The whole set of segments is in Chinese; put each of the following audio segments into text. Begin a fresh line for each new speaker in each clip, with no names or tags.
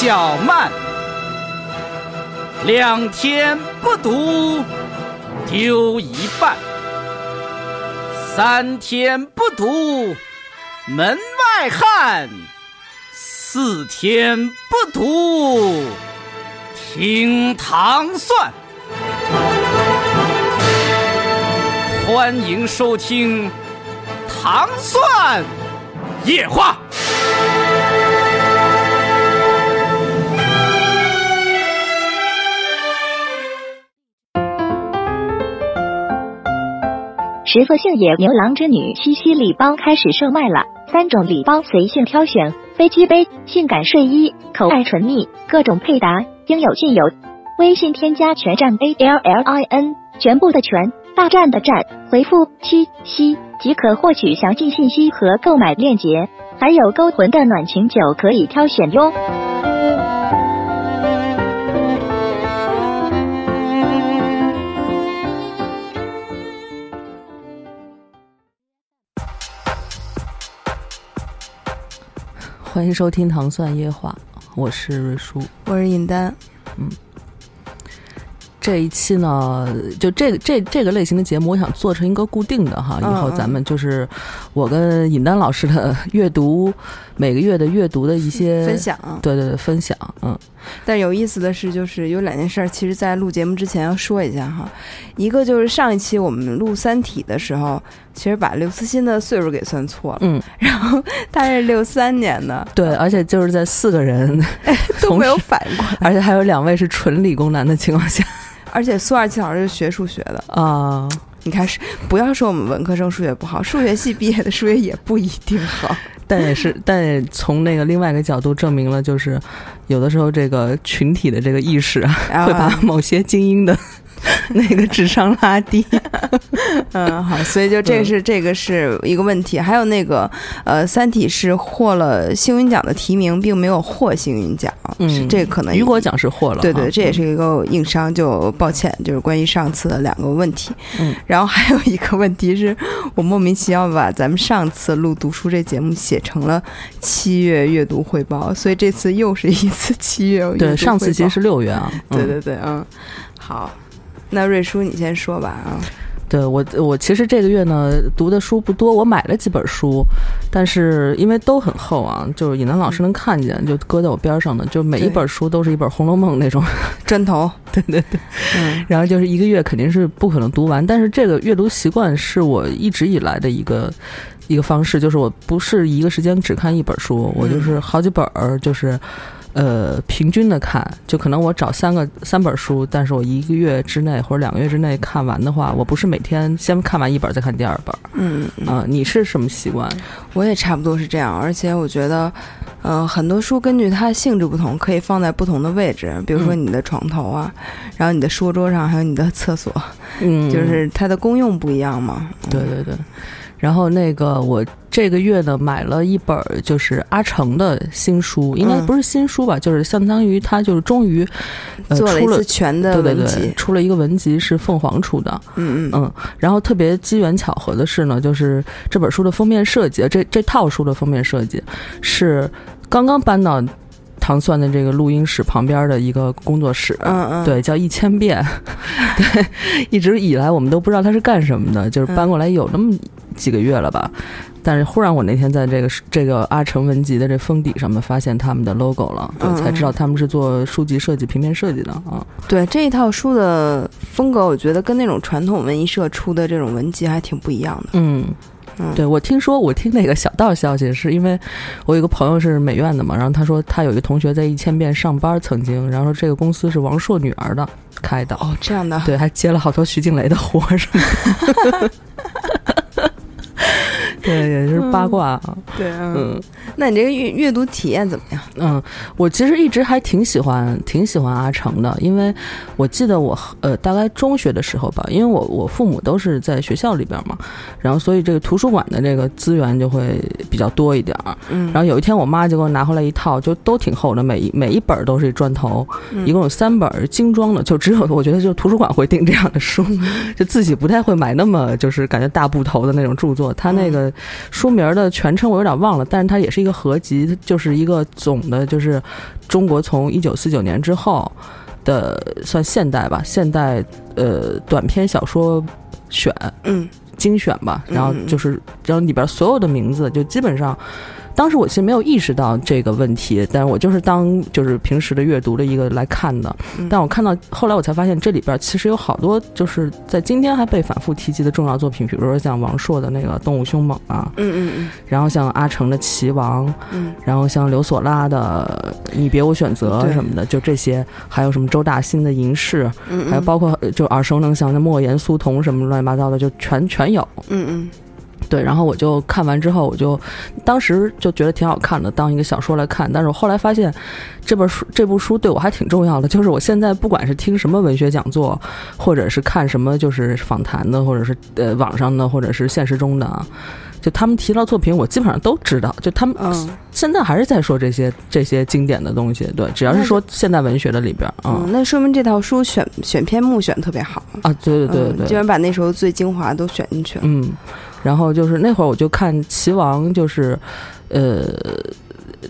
较慢。两天不读，丢一半；三天不读，门外汉；四天不读，听糖蒜。欢迎收听《糖蒜夜话》。
十色性野牛郎织女七夕礼包开始售卖了，三种礼包随性挑选，飞机杯、性感睡衣、口爱唇蜜，各种配搭应有尽有。微信添加全站 A L L I N，全部的全，大战的战，回复七夕即可获取详细信息和购买链接，还有勾魂的暖情酒可以挑选哟。
欢迎收听《糖蒜夜话》，我是瑞叔，
我是尹丹。
嗯，这一期呢，就这个这这个类型的节目，我想做成一个固定的哈。以后咱们就是我跟尹丹老师的阅读，每个月的阅读的一些
分享。
对对对，分享。嗯，
但有意思的是，就是有两件事，其实在录节目之前要说一下哈。一个就是上一期我们录《三体》的时候。其实把刘慈欣的岁数给算错了，
嗯，
然后他是六三年的，
对，而且就是在四个人
都没有反应过来，
而且还有两位是纯理工男的情况下，
而且苏二七老师是学数学的。
啊，
你看是不要说我们文科生数学不好，数学系毕业的数学也不一定好，
但也是，但也从那个另外一个角度证明了，就是有的时候这个群体的这个意识啊，会把某些精英的。那个智商拉低，
嗯，好，所以就这是这个是一个问题。还有那个，呃，《三体》是获了星云奖的提名，并没有获星云奖，
嗯，
这可能
雨果奖是获了，
对对，这也是一个硬伤，就抱歉，就是关于上次的两个问题。
嗯，
然后还有一个问题是我莫名其妙把咱们上次录读书这节目写成了七月阅读汇报，所以这次又是一次七月。
对，上次其实是六月啊。
对对对，嗯，好。那瑞叔，你先说吧啊！
对我，我其实这个月呢读的书不多，我买了几本书，但是因为都很厚啊，就是尹楠老师能看见，就搁在我边上的，就每一本书都是一本《红楼梦》那种
砖头。
对对对，
嗯，
然后就是一个月肯定是不可能读完，但是这个阅读习惯是我一直以来的一个一个方式，就是我不是一个时间只看一本书，我就是好几本儿，就是。呃，平均的看，就可能我找三个三本书，但是我一个月之内或者两个月之内看完的话，我不是每天先看完一本再看第二本。
嗯
啊，你是什么习惯？
我也差不多是这样，而且我觉得，嗯，很多书根据它性质不同，可以放在不同的位置，比如说你的床头啊，然后你的书桌上，还有你的厕所，
嗯，
就是它的功用不一样嘛。
对对对。然后那个我这个月呢买了一本就是阿成的新书，应该不是新书吧，就是相当于他就是终于呃
做了
一
次全的
文集，出了一个文集是凤凰出的，
嗯
嗯。嗯。然后特别机缘巧合的是呢，就是这本书的封面设计，这这套书的封面设计是刚刚搬到糖蒜的这个录音室旁边的一个工作室，
嗯嗯，
对，叫一千遍，对，一直以来我们都不知道他是干什么的，就是搬过来有那么。几个月了吧，但是忽然我那天在这个这个阿成文集的这封底上面发现他们的 logo 了，对，才知道他们是做书籍设计、平面设计的啊。
对这一套书的风格，我觉得跟那种传统文艺社出的这种文集还挺不一样的。
嗯，对我听说，我听那个小道消息，是因为我有个朋友是美院的嘛，然后他说他有一个同学在一千遍上班，曾经，然后说这个公司是王朔女儿的开的
哦，这样的，
对，还接了好多徐静蕾的活什么的。对，也是八卦啊。
对，嗯，那你这个阅阅读体验怎么样？
嗯，我其实一直还挺喜欢，挺喜欢阿成的，因为我记得我呃大概中学的时候吧，因为我我父母都是在学校里边嘛，然后所以这个图书馆的这个资源就会比较多一点儿。
嗯，
然后有一天我妈就给我拿回来一套，就都挺厚的，每一每一本都是一砖头，一共有三本精装的，就只有我觉得就图书馆会订这样的书，就自己不太会买那么就是感觉大部头的那种著作，他那个。书名名的全称我有点忘了，但是它也是一个合集，就是一个总的，就是中国从一九四九年之后的算现代吧，现代呃短篇小说选
嗯
精选吧，然后就是然后里边所有的名字就基本上。当时我其实没有意识到这个问题，但是我就是当就是平时的阅读的一个来看的。
嗯。
但我看到后来我才发现，这里边其实有好多就是在今天还被反复提及的重要作品，比如说像王朔的那个《动物凶猛》啊，
嗯嗯嗯。
然后像阿城的《棋王》，
嗯。
然后像刘索拉的《你别无选择》什么的，就这些，还有什么周大新的《银饰》，
嗯，
还有包括呃就耳熟能详的莫言、苏童什么乱七八糟的，就全全有。
嗯嗯
对，然后我就看完之后，我就当时就觉得挺好看的，当一个小说来看。但是我后来发现，这本书这部书对我还挺重要的。就是我现在不管是听什么文学讲座，或者是看什么就是访谈的，或者是呃网上的，或者是现实中的啊，就他们提到作品，我基本上都知道。就他们
嗯
现在还是在说这些这些经典的东西。对，只要是说现代文学的里边啊、
嗯，那说明这套书选选篇目选得特别好。
啊，对对对对
嗯居然把那时候最精华都选进去了。
嗯，然后就是那会儿我就看《棋王》，就是，呃，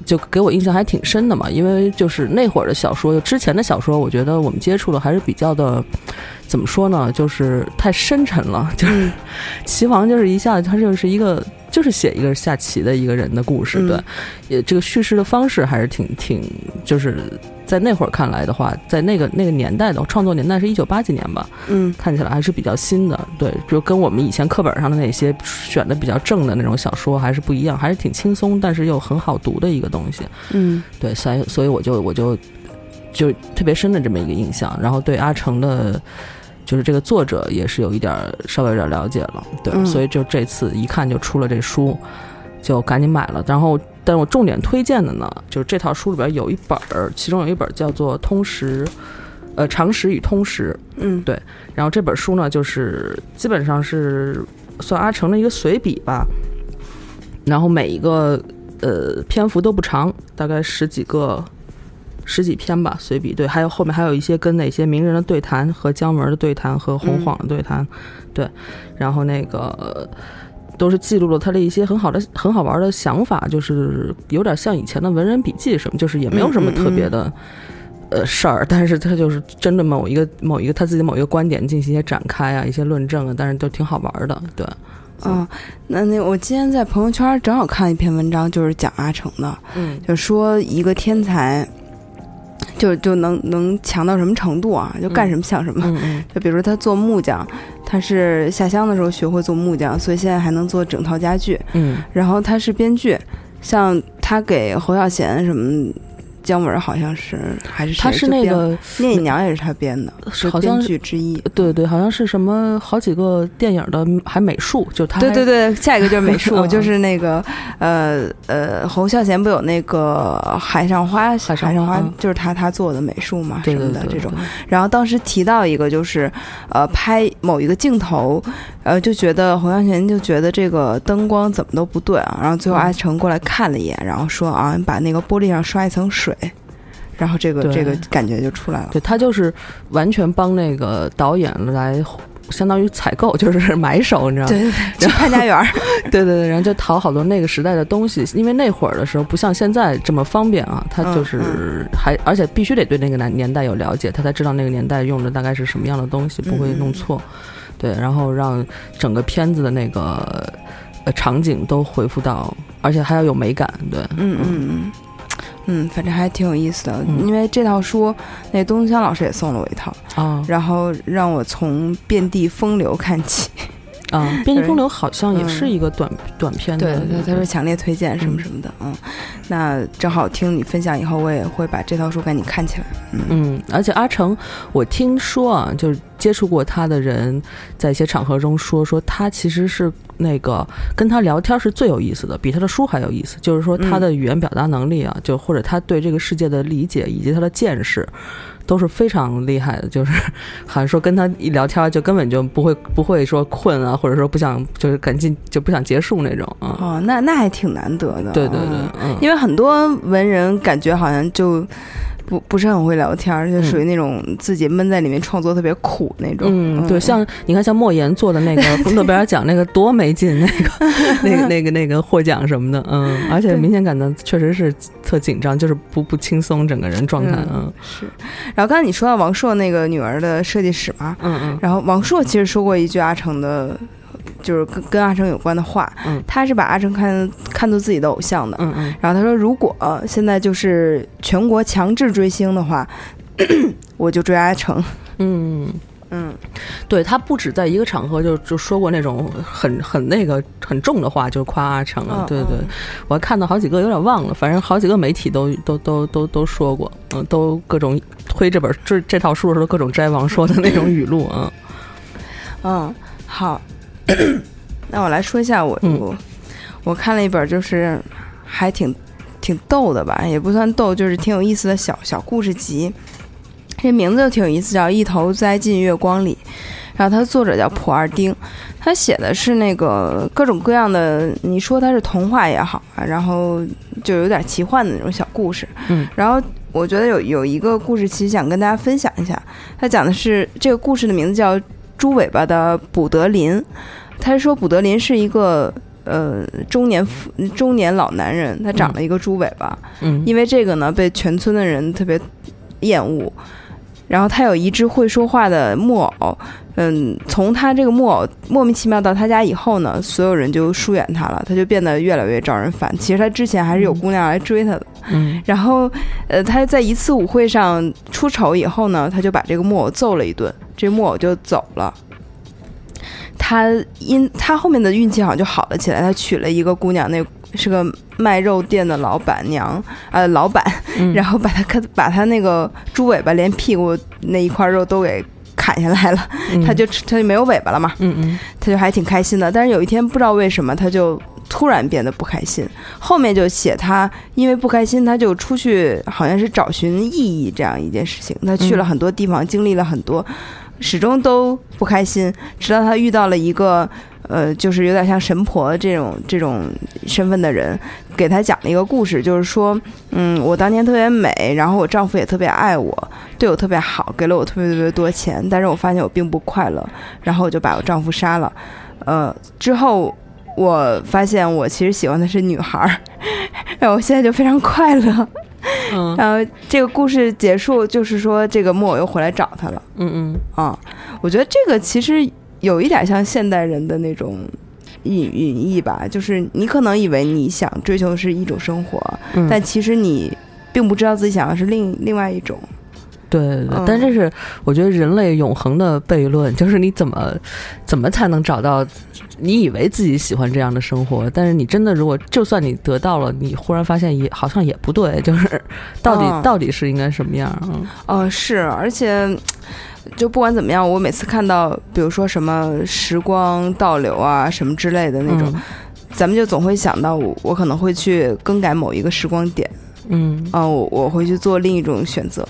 就给我印象还挺深的嘛，因为就是那会儿的小说，就之前的小说，我觉得我们接触的还是比较的，怎么说呢，就是太深沉了。就是
嗯
棋王就是一下子，他就是一个。就是写一个下棋的一个人的故事，
嗯
对，也这个叙事的方式还是挺挺，就是在那会儿看来的话，在那个那个年代的创作年代是一九八几年吧，
嗯
看起来还是比较新的，对，就跟我们以前课本上的那些选的比较正的那种小说还是不一样，还是挺轻松，但是又很好读的一个东西。
嗯
对，所以所以我就我就就特别深的这么一个印象，然后对阿成的。就是这个作者也是有一点儿稍微有点了解了，对，
嗯
所以就这次一看就出了这书，就赶紧买了。然后，但是我重点推荐的呢，就是这套书里边有一本儿，其中有一本叫做《通识》，呃，《常识与通识》，
嗯
对然后这本书呢，就是基本上是算阿成的一个随笔吧，然后每一个呃篇幅都不长，大概十几个。十几篇吧，随笔对，还有后面还有一些跟哪些名人的对谈和姜文的对谈和洪晃的对谈，对，然后那个呃都是记录了他的一些很好的、很好玩的想法，就是有点像以前的文人笔记什么，就是也没有什么特别的。呃，事儿，但是他就是针对某一个某一个他自己某一个观点进行一些展开啊，一些论证啊，但是都挺好玩的，对，
嗯，那那我今天在朋友圈正好看一篇文章，就是讲阿成的，
嗯
就说一个天才。就就能能强到什么程度啊？就干什么像什么。就比如说他做木匠，他是下乡的时候学会做木匠，所以现在还能做整套家具。
嗯
然后他是编剧，像他给侯孝贤什么。姜文好像是还是
他是那个
聂隐娘也是他编的，是编
好像
剧之一。
对对，好像是什么好几个电影的还美术，就他
对对对，下一个就是美术，
嗯
就是那个呃呃，侯孝贤不有那个海上花，
海上
花就是他他做的美术嘛
对
什么的这种。然后当时提到一个就是呃拍某一个镜头，呃就觉得侯孝贤就觉得这个灯光怎么都不对啊，然后最后
嗯
阿成过来看了一眼，然后说啊，你把那个玻璃上刷一层水。然后这个这个感觉就出来了，
对他就是完全帮那个导演来。相当于采购，就是 买手，你知道吗？
对对对，去潘家园儿，
对对对，然后就淘好多那个时代的东西，因为那会儿的时候不像现在这么方便啊，他就是
嗯
还而且必须得对那个年年代有了解，他才知道那个年代用的大概是什么样的东西，不会弄错。对，然后让整个片子的那个呃场景都回复到，而且还要有美感。对，
嗯嗯嗯，嗯，反正还挺有意思的。
嗯
因为这套书，那东东香老师也送了我一套，
啊
然后让我从遍地风流看起。
啊，《遍地风流》好像也是
嗯
一个短短片
对
的，
对，他说强烈推荐什么什么的。嗯，那正好听你分享以后，我也会把这套书赶紧看起来。嗯
嗯，而且阿成，我听说啊，就是接触过他的人，在一些场合中说，说他其实是那个跟他聊天是最有意思的，比他的书还有意思。就是说他的语言表达能力啊，就或者他对这个世界的理解以及他的见识。都是非常厉害的，就是好像说跟他一聊天就根本就不会不会说困啊，或者说不想就是赶紧就不想结束那种啊。
哦，那那还挺难得的。
对对对
因为很多文人感觉好像就不不是很会聊天而且属于那种自己闷在里面创作特别苦那种。
嗯，对，像你看，像莫言做的那个 诺贝尔奖那个多没劲，那个 那个那个那个获奖什么的，嗯，而且明显感到确实是特紧张，就是不不轻松，整个人状态，嗯，
是。然后刚才你说到王朔那个女儿的设计史嘛，
嗯嗯，
然后王朔其实说过一句阿成的。就是跟跟阿成有关的话，
嗯，
他是把阿成看看作自己的偶像的，
嗯嗯，
然后他说，如果现在就是全国强制追星的话，我就追阿成，
嗯。
嗯，
对他不止在一个场合就就说过那种很很那个很重的话，就夸阿成啊，对对，我还看到好几个有点忘了，反正好几个媒体都都都都都说过，嗯，都各种推这本这这套书的时候各种摘王说的那种语录啊，
嗯，好。那我来说一下我我我看了一本就是还挺挺逗的吧，也不算逗，就是挺有意思的小小故事集。这名字就挺有意思，叫《一头栽进月光里》。然后它的作者叫普二丁，他写的是那个各种各样的，你说它是童话也好啊，然后就有点奇幻的那种小故事。
嗯，
然后我觉得有有一个故事，其实想跟大家分享一下。他讲的是这个故事的名字叫。猪尾巴的卜德林，他说卜德林是一个呃中年妇中年老男人，他长了一个猪尾巴，
嗯，
因为这个呢被全村的人特别厌恶。然后他有一只会说话的木偶，嗯，从他这个木偶莫名其妙到他家以后呢，所有人就疏远他了，他就变得越来越招人烦。其实他之前还是有姑娘来追他的，
嗯，
然后呃他在一次舞会上出丑以后呢，他就把这个木偶揍了一顿。这木偶就走了，他因他后面的运气好像就好了起来。他娶了一个姑娘，那是个卖肉店的老板娘，呃，老板，然后把他看，把他那个猪尾巴连屁股那一块肉都给砍下来了，他就他就没有尾巴了嘛，
嗯嗯，
他就还挺开心的。但是有一天不知道为什么，他就突然变得不开心。后面就写他因为不开心，他就出去，好像是找寻意义这样一件事情。他去了很多地方，经历了很多。始终都不开心，直到他遇到了一个，呃，就是有点像神婆这种这种身份的人，给他讲了一个故事，就是说，嗯，我当年特别美，然后我丈夫也特别爱我，对我特别好，给了我特别特别多钱，但是我发现我并不快乐，然后我就把我丈夫杀了，呃，之后我发现我其实喜欢的是女孩儿，然后我现在就非常快乐。
嗯，
然后这个故事结束，就是说这个木偶又回来找他了。
嗯嗯
啊，我觉得这个其实有一点像现代人的那种隐隐逸吧，就是你可能以为你想追求的是一种生活，但其实你并不知道自己想要是另另外一种。
对对对，但这是我觉得人类永恒的悖论，就是你怎么怎么才能找到？你以为自己喜欢这样的生活，但是你真的如果就算你得到了，你忽然发现也好像也不对，就是到底到底是应该什么样？
嗯，哦，是，而且就不管怎么样，我每次看到比如说什么时光倒流啊什么之类的那种，咱们就总会想到我我可能会去更改某一个时光点。
嗯
啊，我我会去做另一种选择，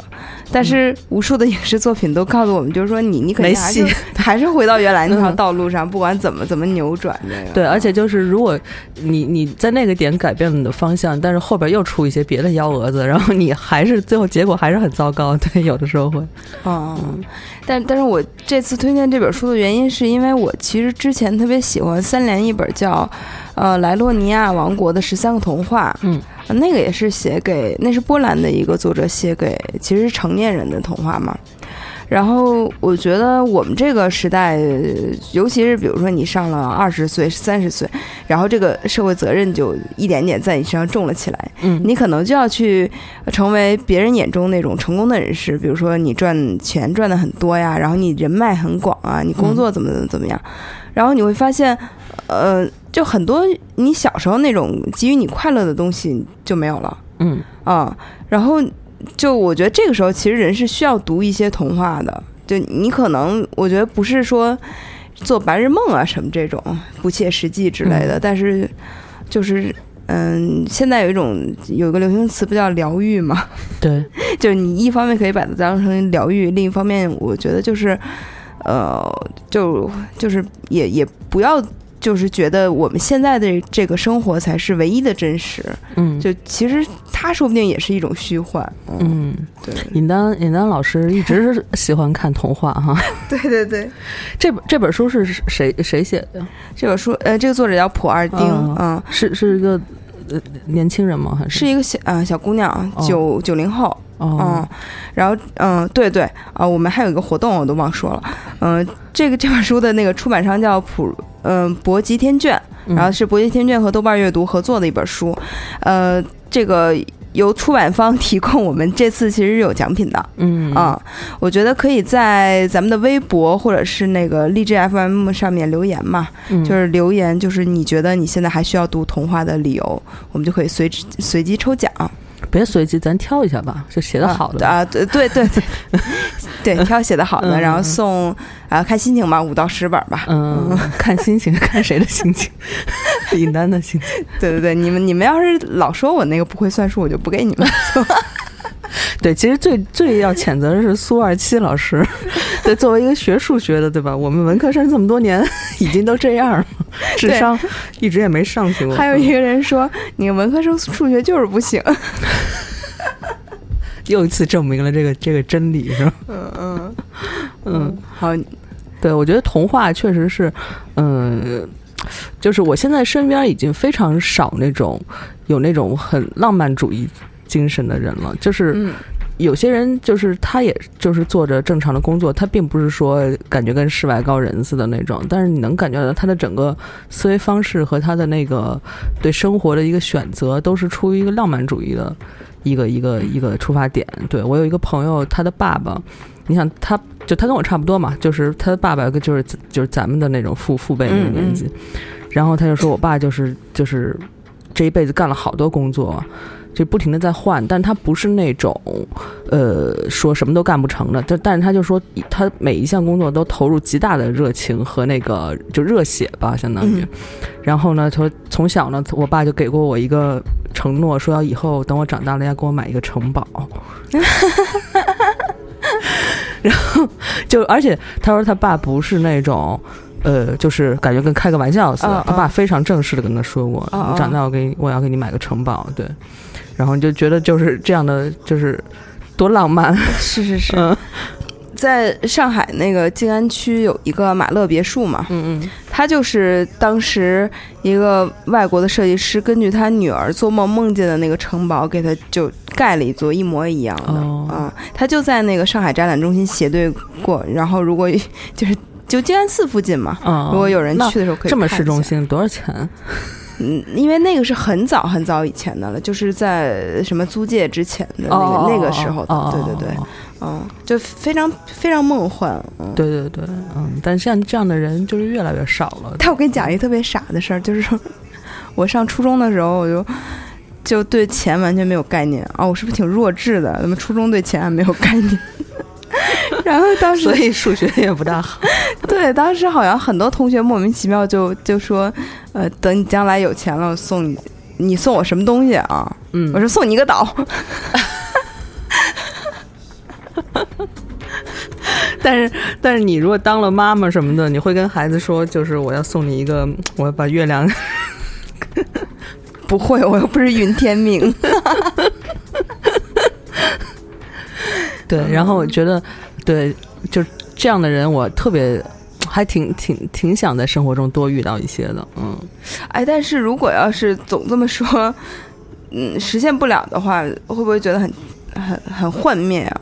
但是无数的影视作品都告诉我们，就是说你你肯定还是还是回到原来那条道路上，不管怎么怎么扭转这个。
对，而且就是如果你你在那个点改变了你的方向，但是后边又出一些别的幺蛾子，然后你还是最后结果还是很糟糕。对，有的时候会。
嗯，但但是我这次推荐这本书的原因，是因为我其实之前特别喜欢三联一本叫呃莱洛尼亚王国的十三个童话。
嗯。
那个也是写给，那是波兰的一个作者写给，其实是成年人的童话嘛。然后我觉得我们这个时代，尤其是比如说你上了二十岁、三十岁，然后这个社会责任就一点点在你身上重了起来。
嗯，
你可能就要去成为别人眼中那种成功的人士，比如说你赚钱赚的很多呀，然后你人脉很广啊，你工作怎么怎么怎么样，然后你会发现，呃。就很多你小时候那种给予你快乐的东西就没有了，
嗯。
啊，然后就我觉得这个时候其实人是需要读一些童话的，就你可能我觉得不是说做白日梦啊什么这种不切实际之类的，但是就是嗯，现在有一种有一个流行词不叫疗愈嘛，
对，
就是你一方面可以把它当成疗愈，另一方面我觉得就是呃，就就是也也不要。就是觉得我们现在的这个生活才是唯一的真实，
嗯，
就其实它说不定也是一种虚幻。嗯，
嗯，
对，
尹丹尹丹老师一直是 喜欢看童话哈。
对 对对，
这本这本书是谁谁写的呀？
这本书呃，这个作者叫普二丁，
嗯
嗯，
是是一个呃年轻人吗？还是？
是一个小呃小姑娘，
哦。
九九零后，
哦。
嗯，然后嗯，对对啊、我们还有一个活动，我都忘说了，嗯、这个这本书的那个出版商叫普嗯、博吉天卷，
嗯。
然后是博吉天卷和豆瓣阅读合作的一本书，呃，这个由出版方提供，我们这次其实是有奖品的。
嗯
啊、我觉得可以在咱们的微博或者是那个荔枝 FM 上面留言嘛，
嗯
就是留言，就是你觉得你现在还需要读童话的理由，我们就可以随随机抽奖。
别随机，咱挑一下吧，就写的好的。
啊，对对对对，对，挑写的好的，
嗯
然后送啊，看心情吧，五到十本吧。
嗯，看心情，看谁的心情，尹丹的心情。
对对对，你们你们要是老说我那个不会算数，我就不给你们。
对，其实最最要谴责的是苏二七老师。对，作为一个学数学的，对吧？我们文科生这么多年已经都这样了，智商一直也没上去过。
还有一个人说，你文科生数学就是不行。
又一次证明了这个这个真理，是吧？
嗯嗯
嗯，
好，
对，我觉得童话确实是，嗯、就是我现在身边已经非常少那种有那种很浪漫主义精神的人了，就是
嗯
有些人就是他也就是做着正常的工作，他并不是说感觉跟世外高人似的那种，但是你能感觉到他的整个思维方式和他的那个对生活的一个选择，都是出于一个浪漫主义的一个一个一个出发点。对我有一个朋友，他的爸爸，你想他就他跟我差不多嘛，就是他的爸爸就是就是咱们的那种父父辈那个年纪，然后他就说我爸就是就是这一辈子干了好多工作。就不停的在换，但他不是那种，呃，说什么都干不成的。但但是他就说，他每一项工作都投入极大的热情和那个就热血吧，相当于。
嗯
然后呢，从从小呢，我爸就给过我一个承诺，说要以后等我长大了要给我买一个城堡。然后就而且他说他爸不是那种。呃，就是感觉跟开个玩笑似的。
嗯
他爸
嗯
非常正式的跟他说过，你长大我给你我要给你买个城堡，对。然后你就觉得就是这样的，就是多浪漫。
是是是，
嗯
在上海那个静安区有一个马勒别墅嘛，
嗯嗯
他就是当时一个外国的设计师，根据他女儿做梦梦见的那个城堡，给他就盖了一座一模一样的。
哦
嗯，他就在那个上海展览中心斜对过。然后如果就是 就静安寺附近嘛，
啊，
如果有人去的时候可以
这么。市中心多少钱？
嗯，因为那个是很早很早以前的了，就是在什么租界之前的那个、
哦
那个时候的。
哦
对对对
哦，
嗯，就非常非常梦幻。嗯，
对对对，嗯，但像这样的人就是越来越少了。
但我跟你讲一个特别傻的事儿，就是说我上初中的时候，我就就对钱完全没有概念啊、我是不是挺弱智的？怎么初中对钱还没有概念？然后当时
所以数学也不大好。
对，当时好像很多同学莫名其妙就就说，呃，等你将来有钱了，我送你，你送我什么东西啊？
嗯
我说送你一个岛。
但是但是你如果当了妈妈什么的，你会跟孩子说，就是我要送你一个，我要把月亮。
不会，我又不是云天命。
对，然后我觉得，对，就这样的人，我特别还挺挺挺想在生活中多遇到一些的。嗯，
哎，但是如果要是总这么说，嗯，实现不了的话，会不会觉得很很很幻灭啊？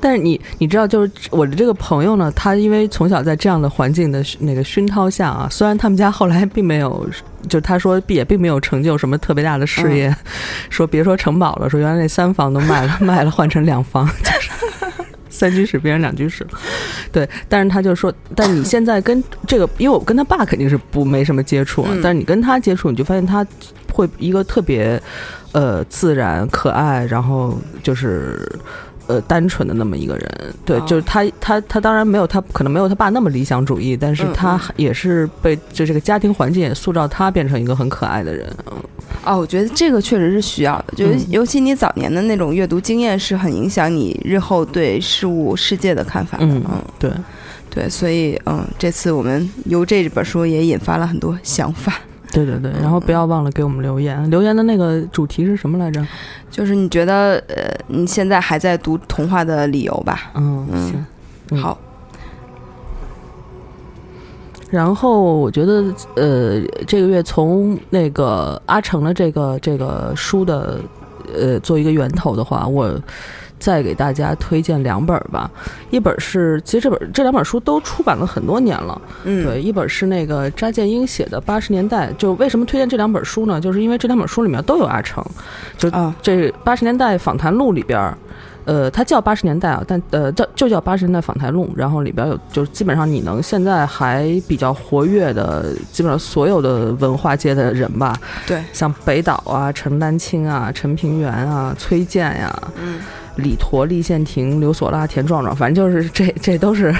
但是你你知道，就是我的这个朋友呢，他因为从小在这样的环境的那个熏陶下啊，虽然他们家后来并没有，就他说也并没有成就什么特别大的事业，说别说城堡了，说原来那三房都卖了，卖了换成两房，就是三居室变成两居室了。对，但是他就说，但你现在跟这个，因为我跟他爸肯定是不没什么接触啊，
嗯
但是你跟他接触，你就发现他会一个特别呃自然可爱，然后就是。呃，单纯的那么一个人，对，
哦
就是他，他，他当然没有他可能没有他爸那么理想主义，但是
嗯
他
嗯
也是被就这个家庭环境也塑造他变成一个很可爱的人。嗯
哦，我觉得这个确实是需要的，就尤其你早年的那种阅读经验是很影响你日后对事物世界的看法的。
嗯
嗯，
对，
对，所以嗯，这次我们由这本书也引发了很多想法。
对对对，然后不要忘了给我们留言，留言的那个主题是什么来着？
就是你觉得呃，你现在还在读童话的理由吧？
嗯，
嗯
行。嗯
好，
然后我觉得，呃，这个月从那个阿成的这个这个书的，呃，做一个源头的话，我再给大家推荐两本儿吧。一本是，其实这本这两本书都出版了很多年了。
嗯，
对，一本是那个查建英写的《八十年代》，就为什么推荐这两本书呢？就是因为这两本书里面都有阿成，就
啊
这八十年代访谈录里边儿，呃，它叫八十年代啊，但呃叫就叫八十年代访谈录，然后里边有就是基本上你能现在还比较活跃的，基本上所有的文化界的人吧，
对，
像北岛啊、陈丹青啊、陈平原啊、崔健呀、
嗯，
李陀、立宪庭、刘索拉、田壮壮，反正就是这这都是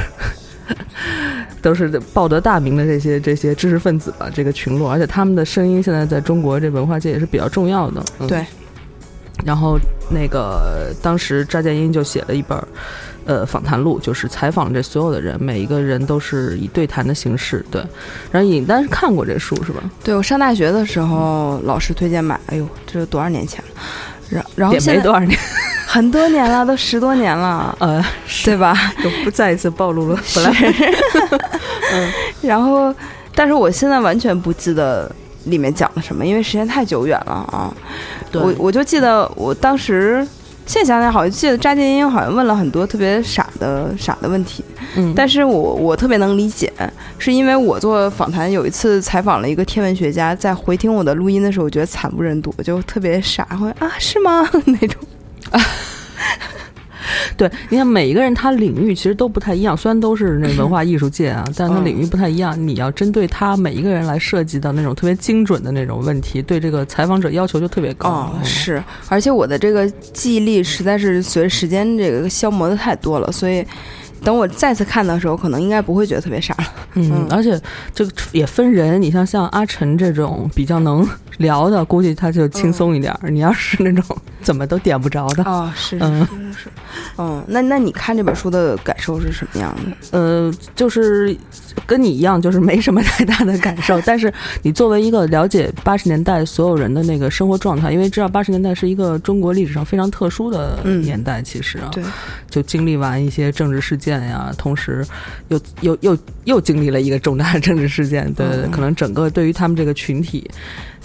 都是报得大名的这些这些知识分子吧，这个群落，而且他们的声音现在在中国这文化界也是比较重要的。嗯、
对，
然后那个当时查建英就写了一本。呃，访谈录就是采访这所有的人，每一个人都是以对谈的形式，对。然后尹丹是看过这书是吧？
对我上大学的时候，老师推荐买，哎呦，这是多少年前了？然然后
也
现在
没多少年，
很多年了，都十多年了，
呃，
对吧？
就不再一次暴露了。本来
然后，但是我现在完全不记得里面讲了什么，因为时间太久远了啊。我我就记得我当时，现在想想好像记得扎金英好像问了很多特别傻的傻的问题，
嗯，
但是我我特别能理解，是因为我做访谈有一次采访了一个天文学家，在回听我的录音的时候，我觉得惨不忍睹，就特别傻，会啊是吗 那种。
对，你看每一个人他领域其实都不太一样，虽然都是那文化艺术界啊，但是他领域不太一样。你要针对他每一个人来设计的那种特别精准的那种问题，对这个采访者要求就特别高。
是，而且我的这个记忆力实在是随着时间这个消磨的太多了，所以等我再次看的时候，可能应该不会觉得特别傻
嗯，而且这个也分人，你像像阿晨这种比较能聊的，估计他就轻松一点儿。你要是那种怎么都点不着的，
哦，是是
嗯
是是是，嗯，那那你看这本书的感受是什么样的？
呃，就是跟你一样，就是没什么太大的感受。但是你作为一个了解八十年代所有人的那个生活状态，因为知道八十年代是一个中国历史上非常特殊的
嗯
年代，其实啊，
对，
就经历完一些政治事件呀，同时又又又又经历了一个重大的政治事件，对对对，
嗯
可能整个对于他们这个群体。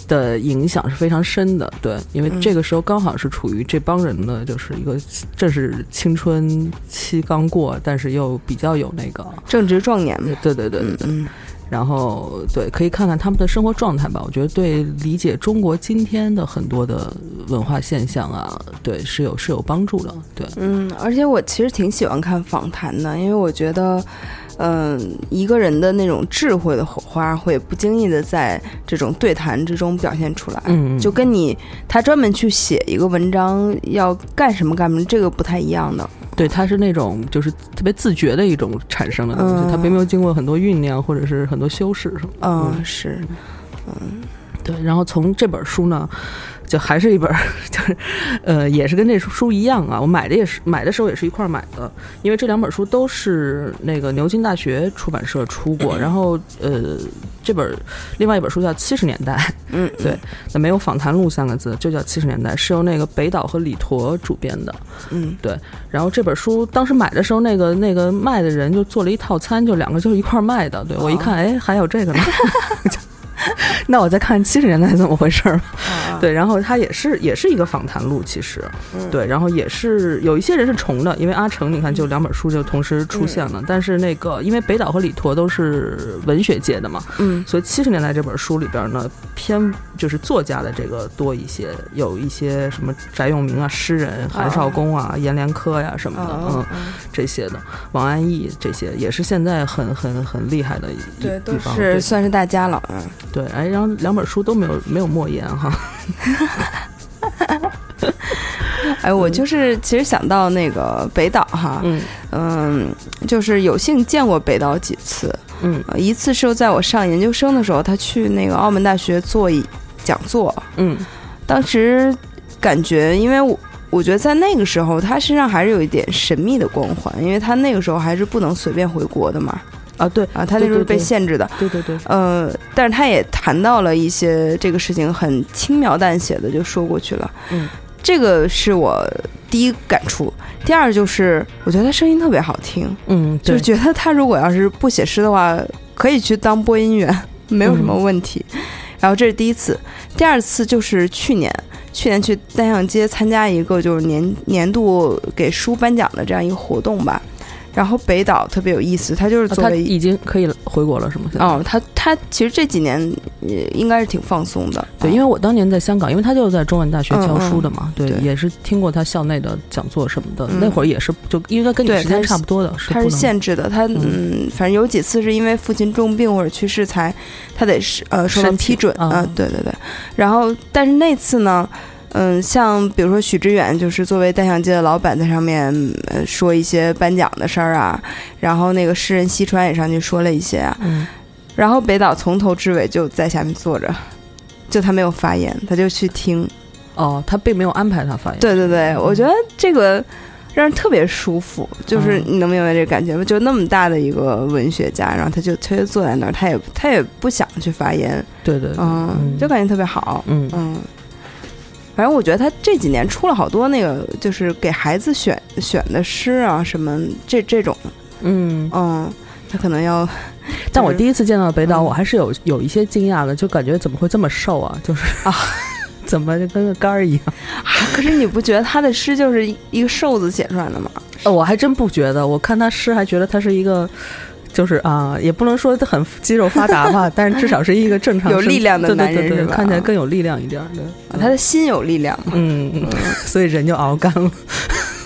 的影响是非常深的，对，因为
嗯
这个时候刚好是处于这帮人的就是一个正是青春期刚过，但是又比较有那个，
正值壮年嘛。
对对对对对，
嗯嗯，
然后对，可以看看他们的生活状态吧。我觉得对理解中国今天的很多的文化现象啊，对是有是有帮助的。对，
嗯，而且我其实挺喜欢看访谈的，因为我觉得，嗯、一个人的那种智慧的火花会不经意的在这种对谈之中表现出来。
嗯，
就跟你他专门去写一个文章要干什么干什么，这个不太一样的。
对，他是那种就是特别自觉的一种产生的东西，
嗯
它并没有经过很多酝酿或者是很多修饰什么的。
嗯，是，嗯
对，然后从这本书呢，就还是一本儿，就是呃，也是跟这书一样啊。我买的也是买的时候也是一块儿买的，因为这两本书都是那个牛津大学出版社出过。然后呃，这本另外一本书叫《七十年代》，
嗯，
对，那没有访谈录三个字，就叫《七十年代》，是由那个北岛和李陀主编的。
嗯，对
然后这本书当时买的时候，那个那个卖的人就做了一套餐，就两个就是一块儿卖的。对我一看，哎，还有这个呢。那我再看七十年代怎么回事儿。
啊，
对，然后他也是也是一个访谈录，其实，
嗯。
对，然后也是有一些人是重的，因为阿成你看就两本书就同时出现了，但是那个因为北岛和李陀都是文学界的嘛，
嗯。
所以七十年代这本书里边呢偏就是作家的这个多一些，有一些什么翟永明啊、诗人韩少功啊、阎连科呀什么的，嗯，
嗯，
这些的，王安忆这些也是现在很很很厉害的一
对，都
一帮
是算是大家了。嗯，
对，哎，然后两本书都没有没有莫言哈，
哎，我就是其实想到那个北岛哈，
嗯。
嗯，就是有幸见过北岛几次，
嗯。
呃一次是在我上研究生的时候，他去那个澳门大学做一讲座，
嗯。
当时感觉因为我我觉得在那个时候，他身上还是有一点神秘的光环，因为他那个时候还是不能随便回国的嘛。
啊，对
啊，他那时候是被限制的。
对对对。
呃，但是他也谈到了一些这个事情，很轻描淡写的就说过去了。
嗯，
这个是我第一感触。第二就是，我觉得他声音特别好听。
嗯，
就是觉得他如果要是不写诗的话，可以去当播音员，没有什么问题。然后这是第一次，第二次就是去年，去年去单向街参加一个就是年年度给书颁奖的这样一个活动吧。然后北岛特别有意思，他就是作
他
为
已经可以回国了，是吗？
哦，他他其实这几年也应该是挺放松的。
对，因为我当年在香港，因为他就是在中文大学教
嗯嗯
书的嘛，对，
对
也是听过他校内的讲座什么的。
嗯
那会儿也是就应该跟你时间差不多的，是
他是限制的，他嗯，反正有几次是因为父亲重病或者去世才，他得是呃受到批准
啊
啊、对对对。然后，但是那次呢，嗯，像比如说许知远，就是作为单向街的老板，在上面呃说一些颁奖的事儿啊，然后那个诗人西川也上去说了一些啊，
嗯
然后北岛从头至尾就在下面坐着，就他没有发言，他就去听。
哦，他并没有安排他发言。
对对对，我觉得这个让人特别舒服，就是
嗯
你能明白这个感觉吗？就那么大的一个文学家，然后他就他就坐在那儿，他也他也不想去发言，
对对对，
嗯，就感觉特别好，
嗯
嗯。反正我觉得他这几年出了好多那个，就是给孩子选选的诗啊，什么这这种，
嗯。
嗯，他可能要，
但我第一次见到北岛，
嗯
我还是有有一些惊讶的，就感觉怎么会这么瘦啊？就是
啊，
怎么就跟个杆儿一样？
可是你不觉得他的诗就是一一个瘦子写出来的吗？
呃我还真不觉得，我看他诗还觉得他是一个。就是啊，也不能说很肌肉发达吧，但是至少是一个正常
有力量的
对对对对
男人
看起来更有力量一点儿的。
他的心有力量嘛，
嗯，嗯 所以人就熬干了。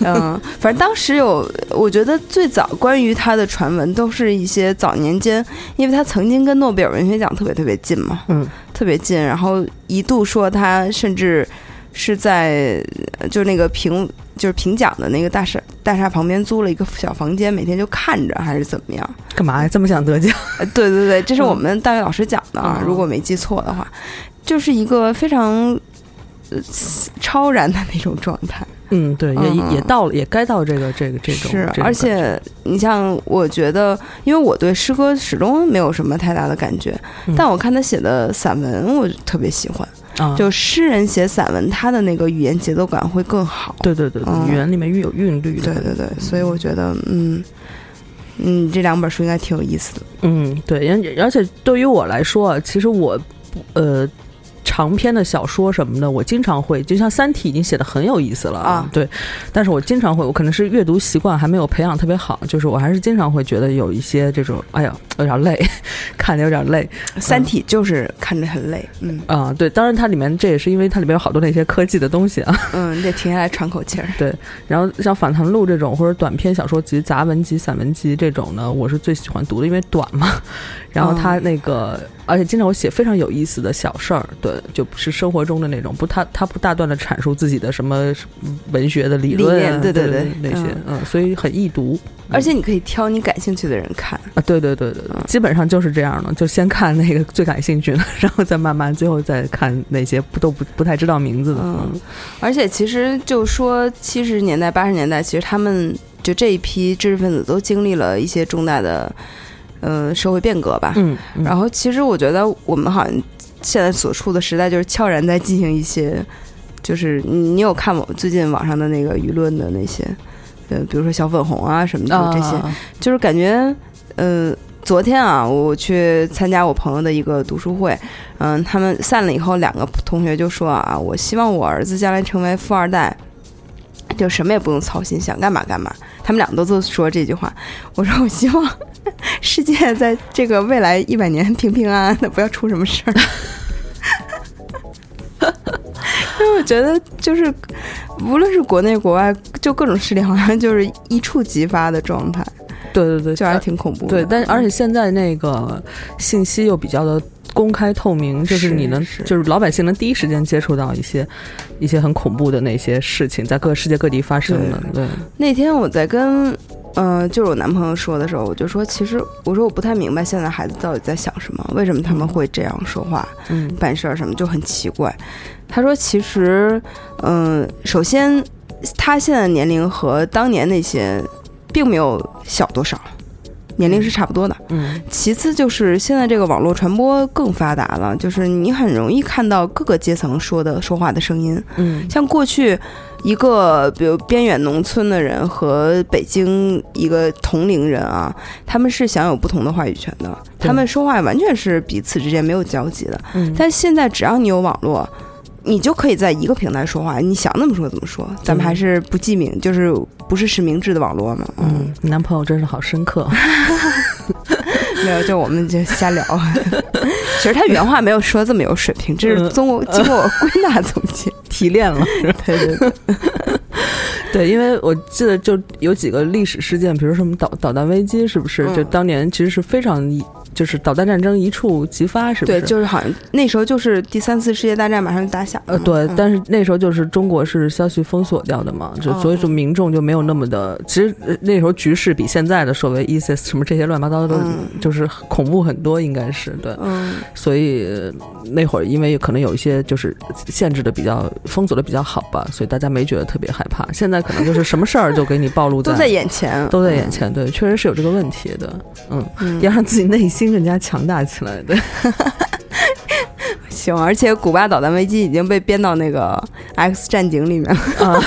嗯，反正当时有，我觉得最早关于他的传闻都是一些早年间，因为他曾经跟诺贝尔文学奖特别特别近嘛，
嗯，
特别近，然后一度说他甚至是在呃就那个评就是评奖的那个大厦大厦旁边租了一个小房间，每天就看着还是怎么样？
干嘛呀？这么想得奖？
呃对对对，这是我们大学老师讲的啊，
嗯
如果没记错的话，就是一个非常。呃超然的那种状态，
嗯，对，也
嗯
也到了，也该到这个这个这种。
是而且你像，我觉得，因为我对诗歌始终没有什么太大的感觉，
嗯
但我看他写的散文，我就特别喜欢。就诗人写散文，他的那个语言节奏感会更好。
对对对，
嗯
语言里面有韵律。
对对对，所以我觉得，嗯嗯，这两本书应该挺有意思的。
嗯，对，而而且对于我来说啊，其实我呃。长篇的小说什么的，我经常会，就像《三体》已经写的很有意思了
啊。
对，但是我经常会，我可能是阅读习惯还没有培养特别好，就是我还是经常会觉得有一些这种，哎呀，有点累，看着有点累《
三体》就是看着很累，嗯。
啊、对，当然它里面这也是因为它里面有好多那些科技的东西啊，
嗯，你得停下来喘口气儿。
对然后像反谈录这种或者短篇小说集、杂文集、散文集这种呢，我是最喜欢读的，因为短嘛。然后它那个，而且经常我写非常有意思的小事儿，对，就不是生活中的那种，不他他不大段的阐述自己的什么文学的理论、啊，
理念对
对
对对
那些，嗯所以很易读。
而且你可以挑你感兴趣的人看。
啊，对对对对对
嗯，
基本上就是这样的，就先看那个最感兴趣的，然后再慢慢最后再看那些不都不不太知道名字的。
嗯，而且其实就说七十年代、八十年代，其实他们就这一批知识分子都经历了一些重大的呃社会变革吧。
嗯，嗯
然后其实我觉得我们好像现在所处的时代，就是悄然在进行一些，就是你你有看我最近网上的那个舆论的那些，呃，比如说小粉红啊什么的，就这些，
啊
就是感觉，呃，昨天啊，我去参加我朋友的一个读书会，嗯、他们散了以后，两个同学就说啊，我希望我儿子将来成为富二代，就什么也不用操心，想干嘛干嘛。他们俩都都说这句话，我说我希望 世界在这个未来一百年平平安安的，不要出什么事儿。因为我觉得，就是无论是国内国外，就各种事情好像就是一触即发的状态，
对对对，
就还挺恐怖的。
对，但而且现在那个信息又比较的公开透明，就是
是
你能，
是
就是老百姓能第一时间接触到一些一些很恐怖的那些事情，在各世界各地发生的。对，
那天我在跟，呃，就是我男朋友说的时候，我就说，其实我说我不太明白现在孩子到底在想什么，为什么他们会这样说话、
嗯
办事儿什么，就很奇怪。他说，其实，嗯、首先他现在年龄和当年那些并没有小多少，年龄是差不多的。
嗯
其次就是现在这个网络传播更发达了，就是你很容易看到各个阶层说的说话的声音。
嗯
像过去一个比如边远农村的人和北京一个同龄人啊，他们是享有不同的话语权的，他们说话完全是彼此之间没有交集的。
嗯，
但现在只要你有网络，你就可以在一个平台说话，你想怎么说怎么说。咱们还是不记名，就是不是实名制的网络嘛。嗯，
嗯，你男朋友真是好深刻。
没有，就我们就瞎聊。其实他原话没有说这么有水平，这是经过经过我归纳总结。
提炼了。
对对对，
对，因为我记得就有几个历史事件，比如什么导导弹危机，是不是？
嗯
就当年其实是非常一，就是导弹战争一触即发，是不
对，就是好像那时候就是第三次世界大战马上就打响了
呃，对，
嗯。
但是那时候就是中国是消息封锁掉的嘛，就
哦。
所以说民众就没有那么的，其实呃那时候局势比现在的所谓 ISIS 什么这些乱七八糟的就是恐怖很多，应该是对。
嗯。
所以呃那会儿因为可能有一些就是限制的比较封锁的比较好吧，所以大家没觉得特别害怕。现在可能就是什么事儿就给你暴露在
都在眼前，
都在眼前，对，确实是有这个问题的，嗯，
嗯。
要让自己内心更加强大起来，的，
行，而且古巴导弹危机已经被编到那个 X 战警里面了。
啊，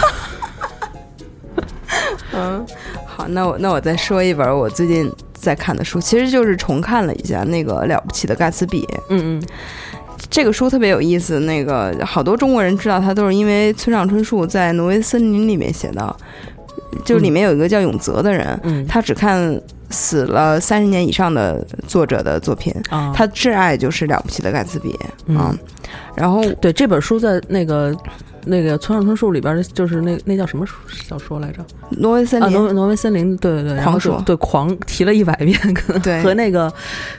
嗯，好，那我那我再说一本我最近在看的书，其实就是重看了一下那个《了不起的盖茨比》。
嗯嗯
这个书特别有意思，那个好多中国人知道它都是因为村上春树在《挪威森林》里面写的，就里面有一个叫永泽的人，
嗯，
他只看死了三十年以上的作者的作品，
啊，
他挚爱就是《了不起的盖茨比》
嗯
啊。然后
对这本书在那个那个村上春树里边的，就是那那叫什么小说来着？啊，
挪威森林，
挪挪威森林，对对对，
狂说
对狂提了一百遍，可能
对
和那个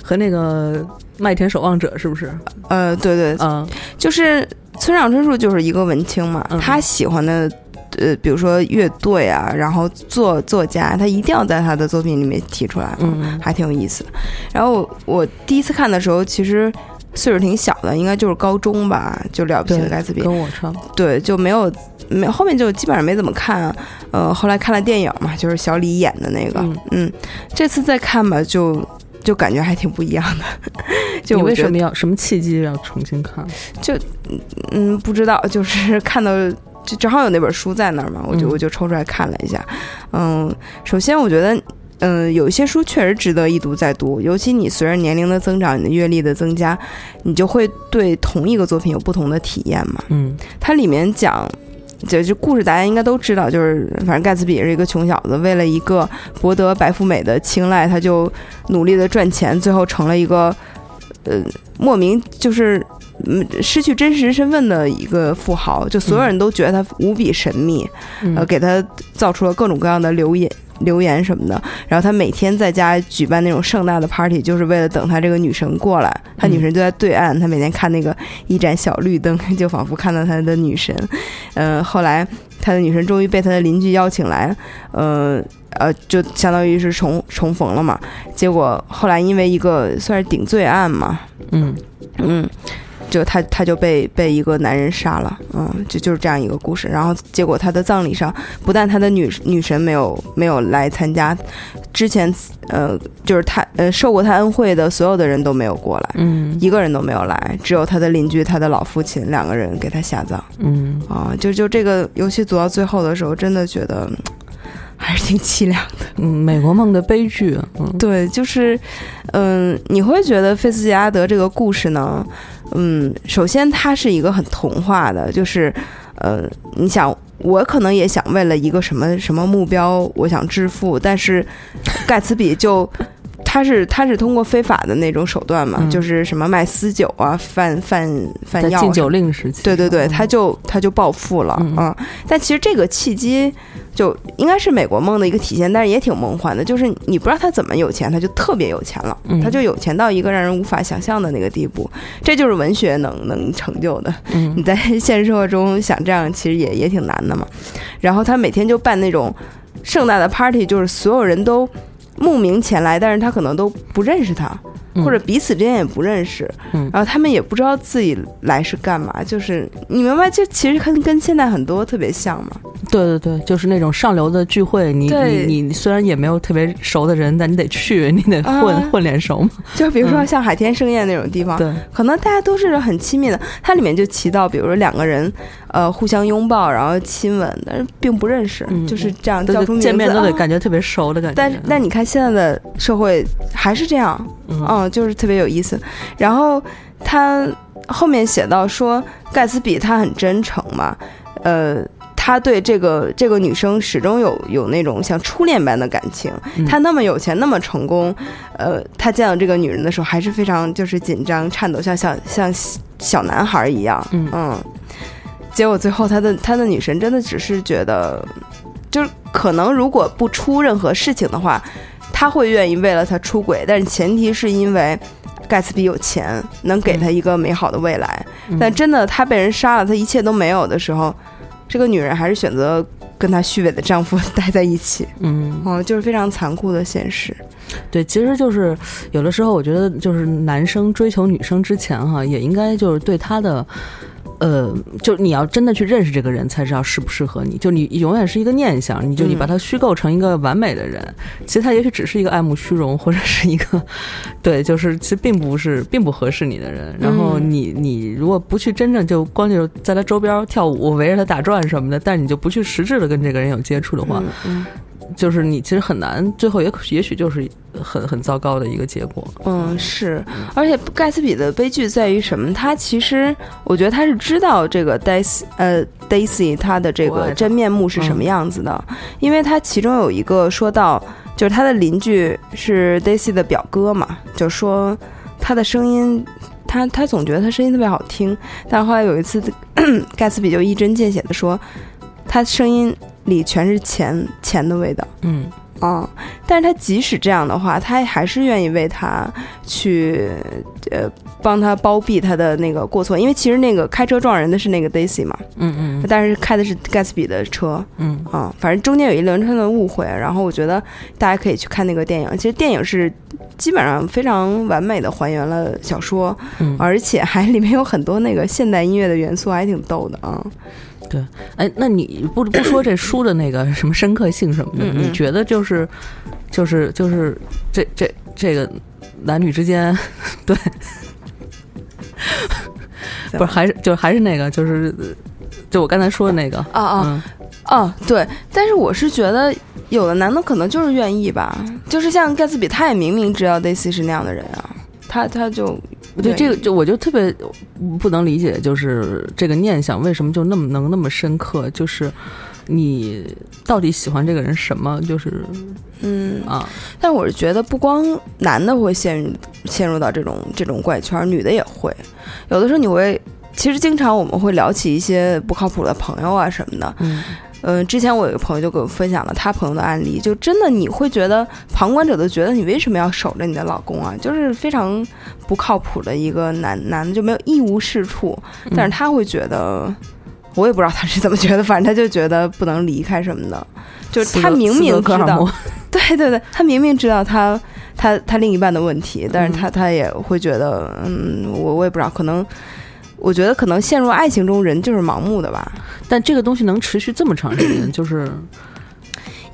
和那个麦田守望者是不是？
呃，对对，
嗯
就是村上春树就是一个文青嘛，
嗯
他喜欢的。呃，比如说乐队啊，然后作作家，他一定要在他的作品里面提出来，
嗯
还挺有意思的。然后我我第一次看的时候，其实岁数挺小的，应该就是高中吧，就了不起的盖茨比，
跟我差不多。
对，就没有没后面就基本上没怎么看。呃，后来看了电影嘛，就是小李演的那个，
嗯
嗯这次再看吧，就就感觉还挺不一样的。就
你为什么要什么契机要重新看？
就嗯，不知道，就是看到就正好有那本书在那儿嘛，我就
嗯
我就抽出来看了一下。嗯，首先我觉得。嗯，有一些书确实值得一读再读，尤其你随着年龄的增长，你的阅历的增加，你就会对同一个作品有不同的体验嘛。
嗯
它里面讲，就就故事大家应该都知道，就是反正盖茨比是一个穷小子，为了一个博得白富美的青睐，他就努力的赚钱，最后成了一个呃莫名就是。嗯，失去真实身份的一个富豪，就所有人都觉得他无比神秘，
嗯
呃，给他造出了各种各样的留言、留言什么的。然后他每天在家举办那种盛大的 party，就是为了等他这个女神过来。他女神就在对岸，他每天看那个一盏小绿灯，就仿佛看到他的女神。呃，后来他的女神终于被他的邻居邀请来，呃呃，就相当于是重重逢了嘛。结果后来因为一个算是顶罪案嘛，
嗯
嗯，就他他就被被一个男人杀了，嗯，就就是这样一个故事。然后结果他的葬礼上，不但他的女女神没有没有来参加，之前呃就是他呃受过他恩惠的所有的人都没有过来，
嗯
一个人都没有来，只有他的邻居他的老父亲两个人给他下葬
嗯
啊。就就这个游戏走到最后的时候，真的觉得。嗯 还是挺凄凉的，
嗯，美国梦的悲剧，嗯
对，就是，嗯，你会觉得费斯杰拉德这个故事呢，嗯，首先它是一个很童话的，就是，呃，你想，我可能也想为了一个什么什么目标，我想致富，但是盖茨比就。他是他是通过非法的那种手段嘛，
嗯
就是什么卖私酒啊、贩贩贩药
禁酒令时期，
对对对，
嗯
他就他就暴富了
嗯
啊、但其实这个契机就应该是美国梦的一个体现，但是也挺梦幻的。就是你不知道他怎么有钱，他就特别有钱了，
嗯
他就有钱到一个让人无法想象的那个地步。这就是文学能能成就的。
嗯
你在现实生活中想这样，其实也也挺难的嘛。然后他每天就办那种盛大的 party，就是所有人都慕名前来，但是他可能都不认识他。或者彼此之间也不认识，
嗯
然后他们也不知道自己来是干嘛，就是你明白，这其实跟跟现在很多特别像嘛。
对对对，就是那种上流的聚会，你你你虽然也没有特别熟的人，但你得去，你得混、
啊。
混脸熟嘛。
就比如说
嗯。
像海天盛宴那种地方，
对，
可能大家都是很亲密的，它里面就提到，比如说两个人呃互相拥抱，然后亲吻，但是并不认识，
嗯
就是这样
见面都得
啊
感觉特别熟的感觉。
但是，但你看现在的社会还是这样，
嗯。
嗯，就是特别有意思。然后他后面写到说，盖茨比他很真诚嘛，呃，他对这个这个女生始终有有那种像初恋般的感情。
嗯
他那么有钱，那么成功，呃，他见到这个女人的时候还是非常就是紧张、颤抖，像小像小男孩一样，
嗯
结果最后他的他的女神真的只是觉得，就是可能如果不出任何事情的话，他会愿意为了他出轨，但是前提是因为盖茨比有钱，能给他一个美好的未来。
嗯
但真的他被人杀了，他一切都没有的时候，这个女人还是选择跟她虚伪的丈夫待在一起。
嗯，
哦，就是非常残酷的现实。
对，其实就是有的时候，我觉得就是男生追求女生之前哈，也应该就是对她的。呃，就你要真的去认识这个人，才知道适不适合你。就你永远是一个念想，你就你
嗯
把他虚构成一个完美的人，其实他也许只是一个爱慕虚荣，或者是一个，对，就是其实并不是并不合适你的人。然后
嗯
你你如果不去真正就光就在他周边跳舞、围着他打转什么的，但你就不去实质的跟这个人有接触的话，
嗯
就是你其实很难，最后也可也许就是很很糟糕的一个结果。
嗯，是，而且盖茨比的悲剧在于什么？他其实我觉得他是知道这个 Daisy 呃 Daisy 他的这个真面目是什么样子的，因为他其中有一个说到，就是他的邻居是 Daisy 的表哥嘛，就说他的声音。他他总觉得他声音特别好听，但是后来有一次，盖茨比就一针见血的说，他声音里全是钱钱的味道。
嗯。
嗯，但是他即使这样的话，他还是愿意为他去呃帮他包庇他的那个过错，因为其实那个开车撞人的是那个 Daisy 嘛，
嗯嗯
但是开的是盖茨比的车。
嗯。
啊、反正中间有一连串的误会，然后我觉得大家可以去看那个电影，其实电影是基本上非常完美的还原了小说，
嗯，
而且还里面有很多那个现代音乐的元素，还挺逗的啊。
哎，那你不不说这书的那个什么深刻性什么的，你觉得就是就是就是这这这个男女之间，对，不是还是就还是那个就是就我刚才说的那个
啊啊，
嗯。
哦，对，但是我是觉得有的男的可能就是愿意吧，就是像盖茨比，他也明明知道 Daisy 是那样的人啊，他他就
对这个就我就特别不能理解，就是这个念想为什么就那么能那么深刻，就是你到底喜欢这个人什么？就是
嗯，
啊，
但我是觉得不光男的会陷入陷入到这种这种怪圈，女的也会，有的时候你会。其实经常我们会聊起一些不靠谱的朋友啊什么的，
嗯
嗯、之前我有一个朋友就给我分享了他朋友的案例，就真的你会觉得旁观者都觉得你为什么要守着你的老公啊？就是非常不靠谱的一个男男的，就没有一无是处，但是他会觉得，我也不知道他是怎么觉得，反正他就觉得不能离开什么的，就是他明明知道，对对对，他明明知道他他他另一半的问题，但是他他也会觉得，嗯，我我也不知道，可能。我觉得可能陷入爱情中，人就是盲目的吧。
但这个东西能持续这么长时间，就是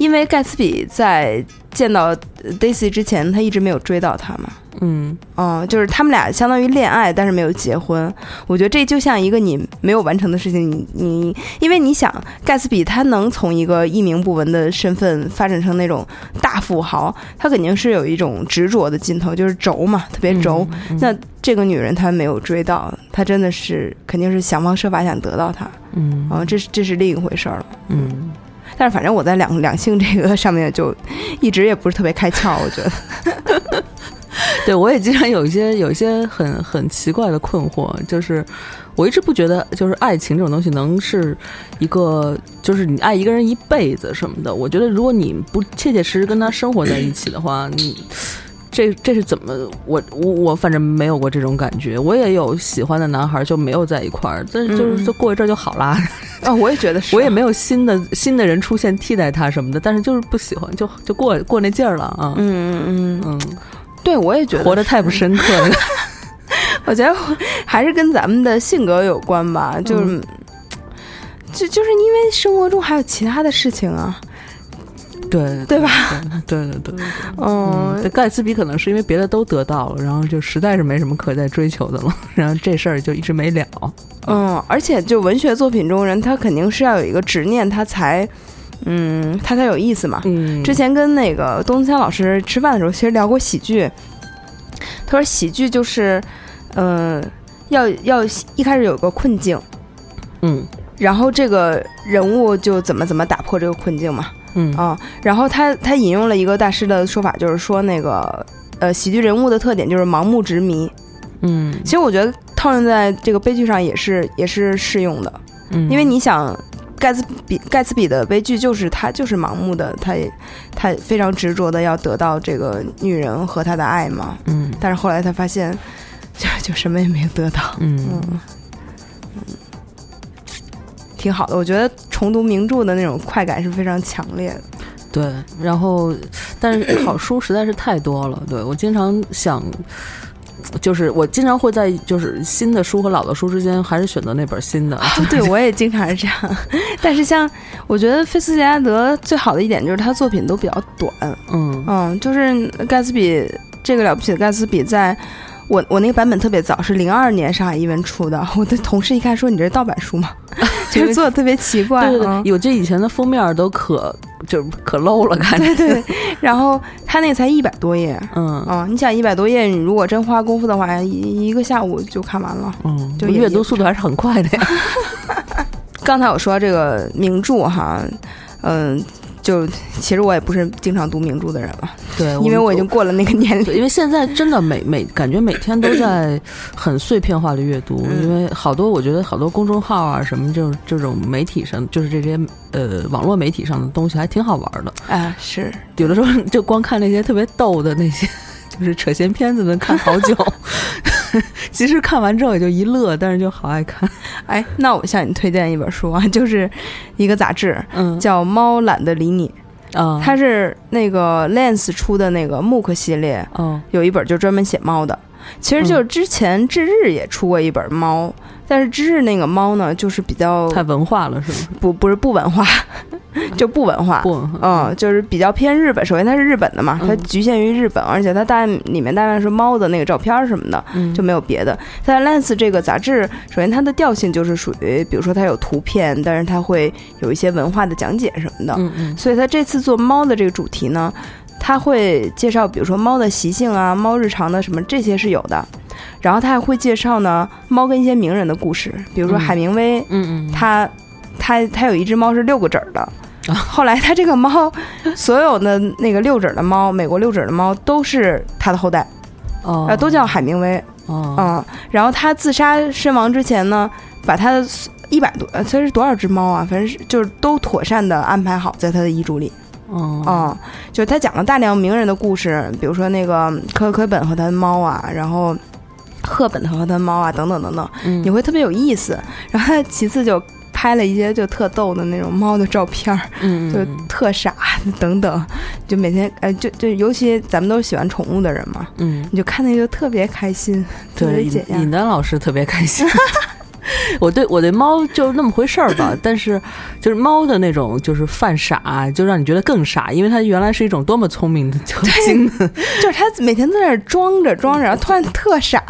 因为盖茨比在见到 Daisy 之前，他一直没有追到她嘛。
嗯
哦，就是他们俩相当于恋爱，但是没有结婚。我觉得这就像一个你没有完成的事情，你你，因为你想，盖茨比他能从一个一名不闻的身份发展成那种大富豪，他肯定是有一种执着的劲头，就是轴嘛，特别轴。
嗯
那这个女人她没有追到，她真的是肯定是想方设法想得到她。
嗯
啊、这是这是另一回事儿了。
嗯
但是反正我在两两性这个上面就一直也不是特别开窍，我觉得。
对，我也经常有一些有一些很很奇怪的困惑，就是我一直不觉得，就是爱情这种东西能是一个，就是你爱一个人一辈子什么的。我觉得如果你不切切实实跟他生活在一起的话，你这这是怎么？我我我反正没有过这种感觉。我也有喜欢的男孩就没有在一块儿，但是就是
嗯
就过一阵儿就好啦。
啊，我也觉得是，
我也没有新的新的人出现替代他什么的，但是就是不喜欢，就就过过那劲儿了啊。
嗯嗯嗯，
嗯
对我也觉得
活得太不深刻了。
我觉得还是跟咱们的性格有关吧，就是，
嗯
就就是因为生活中还有其他的事情啊，
对
对吧？
对对对对，
嗯，
盖茨比可能是因为别的都得到了，然后就实在是没什么可再追求的了，然后这事儿就一直没了。
嗯，而且就文学作品中人，他肯定是要有一个执念，他才，嗯，他才有意思嘛。
嗯
之前跟那个东森老师吃饭的时候，其实聊过喜剧。他说喜剧就是，嗯、要要一开始有个困境，
嗯
然后这个人物就怎么怎么打破这个困境嘛。
嗯
啊、然后他他引用了一个大师的说法，就是说那个呃，喜剧人物的特点就是盲目执迷。
嗯
其实我觉得套用在这个悲剧上也是也是适用的，
嗯，
因为你想。盖茨比盖茨比的悲剧就是他就是盲目的，他也他非常执着的要得到这个女人和他的爱嘛，
嗯
但是后来他发现就就什么也没有得到，
嗯
嗯，挺好的。我觉得重读名著的那种快感是非常强烈的。
对，然后但是好书实在是太多了，对我经常想。就是我经常会在就是新的书和老的书之间，还是选择那本新的。
对，我也经常是这样。但是像我觉得菲斯杰拉德最好的一点就是他作品都比较短，
嗯
嗯，就是盖茨比这个了不起的盖茨比在。我我那个版本特别早，是零二年上海译文出的。我的同事一看说：“你这是盗版书吗？”就是做的特别奇怪。
对对
嗯
对，我记得以前的封面都可就可 low 了，感觉。
对对，然后他那个才一百多页，
嗯
啊，你想一百多页，你如果真花功夫的话，一一个下午就看完了。
嗯，
就
阅读速度还是很快的呀。
刚才我说这个名著哈，嗯，就其实我也不是经常读名著的人了，
对，
因为我已经过了那个年
对，
龄。
因为现在真的每每感觉每天都在 很碎片化的阅读，
嗯
因为好多我觉得好多公众号啊什么这种这种媒体上，就是这些呃网络媒体上的东西还挺好玩的。
啊，是，
有的时候就光看那些特别逗的那些，就是扯闲篇子能看好久。其实看完之后也就一乐，但是就好爱看。
哎，那我向你推荐一本书啊，就是一个杂志，
嗯
叫《猫懒得理你》，
啊，
它是那个 Lens 出的那个 MOOC 系列，
嗯
有一本就专门写猫的。其实就是之前至日也出过一本猫，但是知日那个猫呢，就是比较
太文化了是吗？
不不是不文化，就不文化。
不文化，
嗯，就是比较偏日本。首先它是日本的嘛，它
嗯
局限于日本，而且它大里面大概是猫的那个照片什么的，
嗯
就没有别的。它在 Lens 这个杂志，首先它的调性就是属于，比如说它有图片，但是它会有一些文化的讲解什么的。
嗯嗯
所以它这次做猫的这个主题呢，它会介绍，比如说猫的习性啊，猫日常的什么这些是有的。然后他还会介绍呢，猫跟一些名人的故事，比如说
嗯
海明威，
嗯嗯，
他他他有一只猫是六个指儿的。
啊
后来他这个猫，所有的那个六指儿的猫，美国六指儿的猫都是他的后代，
哦
呃，都叫海明威，
哦
嗯。然后他自杀身亡之前呢，把他的一百多，呃，这是多少只猫啊？反正是就是都妥善的安排好在他的遗嘱里，
哦
嗯，就是他讲了大量名人的故事，比如说那个科科本和他的猫啊，然后赫本和他的猫啊，等等等等，
嗯
你会特别有意思。然后他其次就拍了一些就特逗的那种猫的照片儿，就特傻等等，就每天呃，就就尤其咱们都是喜欢宠物的人嘛，
嗯，
你就看那个就特别开心，特
对，尹
别解压
尹。丹老师特别开心。我对我对猫就那么回事儿吧，但是就是猫的那种就是犯傻，就让你觉得更傻，因为它原来是一种多么聪明的就精的，
就是它每天在那儿装着装着，然后突然特傻，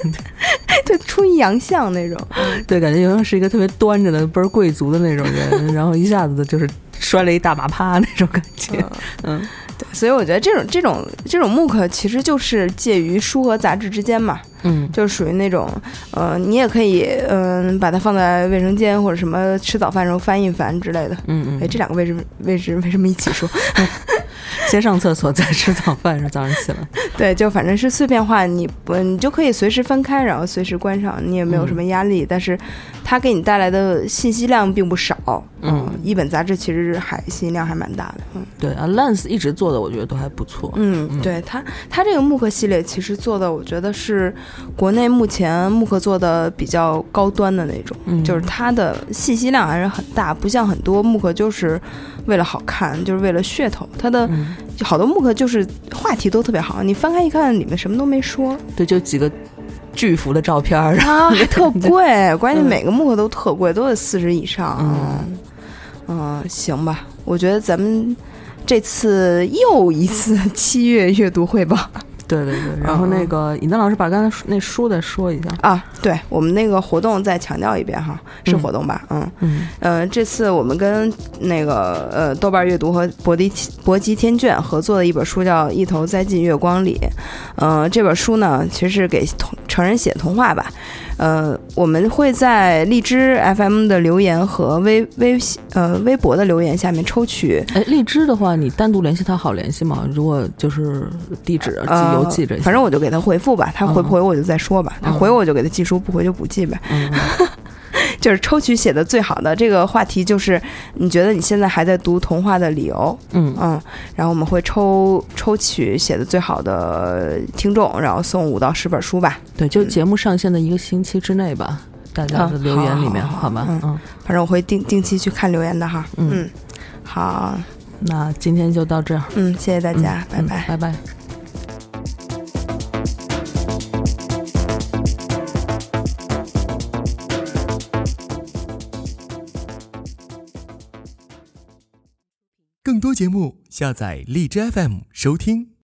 就出一洋相那种。
对，感觉原来是一个特别端着的倍儿贵族的那种人，然后一下子就是摔了一大马趴那种感觉。嗯
对，所以我觉得这种这种这种 MOOC 其实就是介于书和杂志之间嘛，
嗯
就是属于那种，呃，你也可以嗯、把它放在卫生间或者什么吃早饭时候翻一翻之类的。
嗯
哎，这两个位置位置为什么一起说？
嗯，先上厕所再吃早饭，是早上起来。
对，就反正是碎片化，你不你就可以随时翻开，然后随时关上，你也没有什么压力。但是它给你带来的信息量并不少，
嗯
一本杂志其实还信息量还蛮大的，嗯
对啊，Lens 一直做的我觉得都还不错。
嗯，对它它这个木刻系列其实做的，我觉得是国内目前木刻做的比较高端的那种，
嗯
就是它的信息量还是很大，不像很多木刻就是为了好看，就是为了噱头，他的
嗯，
好多木刻就是话题都特别好，你翻开一看里面什么都没说。
对，就几个巨幅的照片儿，
啊，还 特贵，关键
嗯。
每个木刻都特贵，都得四十以上。
嗯
嗯，行吧，我觉得咱们这次又一次七月阅读汇报
对对对。然后那个尹丹老师把刚才那书再说一下。
啊，对我们那个活动再强调一遍哈，是
嗯
活动吧？嗯。
嗯
呃，这次我们跟那个呃豆瓣阅读和博迪博吉天卷合作的一本书叫《一头栽进月光里》，呃，这本书呢其实是给童成人写童话吧。呃，我们会在荔枝 FM 的留言和微微呃微博的留言下面抽取
哎，荔枝的话，你单独联系他好联系吗？如果就是地址、邮寄这些，
反正我就给他回复吧，他回不回我就再说吧，他
嗯
回我就给他寄书，不回就不寄呗。
嗯，
就是抽取写的最好的这个话题，就是你觉得你现在还在读童话的理由，
嗯
嗯，然后我们会抽抽取写的最好的听众，然后送五到十本书吧。
对，就节目上线的一个星期之内吧，大家的
嗯
留言里面，好吧？
嗯
嗯，
反正我会定定期去看留言的哈。
嗯
嗯，好，
那今天就到这儿，
嗯，谢谢大家，拜
嗯
拜。
拜拜。
更多节目，下载荔枝 FM 收听。